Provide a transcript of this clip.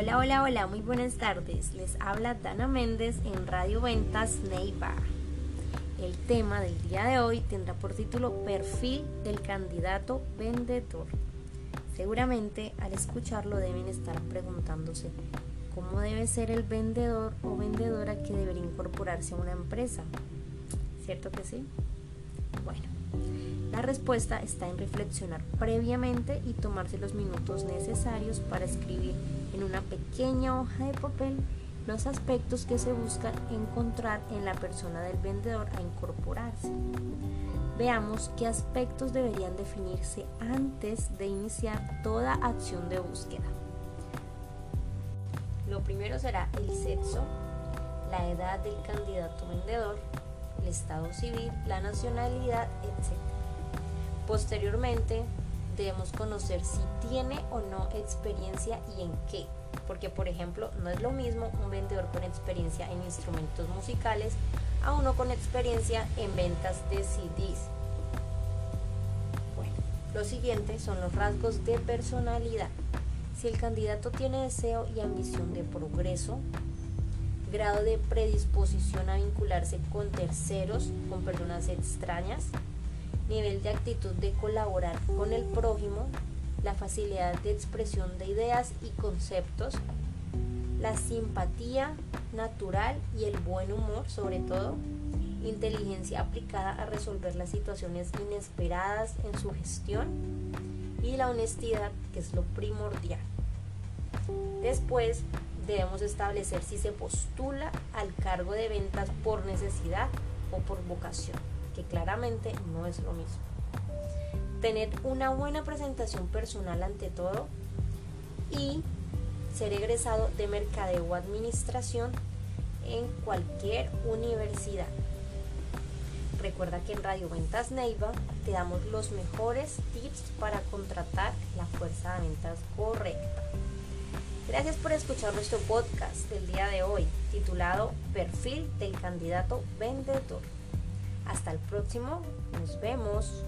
Hola, hola, hola, muy buenas tardes. Les habla Dana Méndez en Radio Ventas Neiva. El tema del día de hoy tendrá por título Perfil del candidato vendedor. Seguramente al escucharlo deben estar preguntándose cómo debe ser el vendedor o vendedora que debería incorporarse a una empresa. ¿Cierto que sí? Bueno, la respuesta está en reflexionar previamente y tomarse los minutos necesarios para escribir en una pequeña hoja de papel los aspectos que se buscan encontrar en la persona del vendedor a incorporarse. Veamos qué aspectos deberían definirse antes de iniciar toda acción de búsqueda. Lo primero será el sexo, la edad del candidato vendedor, el estado civil, la nacionalidad, etc. Posteriormente, debemos conocer si tiene o no experiencia y en qué. Porque, por ejemplo, no es lo mismo un vendedor con experiencia en instrumentos musicales a uno con experiencia en ventas de CDs. Bueno, lo siguiente son los rasgos de personalidad. Si el candidato tiene deseo y ambición de progreso, grado de predisposición a vincularse con terceros, con personas extrañas, nivel de actitud de colaborar con el prójimo, la facilidad de expresión de ideas y conceptos, la simpatía natural y el buen humor sobre todo, inteligencia aplicada a resolver las situaciones inesperadas en su gestión y la honestidad que es lo primordial. Después debemos establecer si se postula al cargo de ventas por necesidad o por vocación que claramente no es lo mismo. Tener una buena presentación personal ante todo y ser egresado de mercadeo o administración en cualquier universidad. Recuerda que en Radio Ventas Neiva te damos los mejores tips para contratar la fuerza de ventas correcta. Gracias por escuchar nuestro podcast del día de hoy, titulado Perfil del candidato vendedor. Hasta el próximo, nos vemos.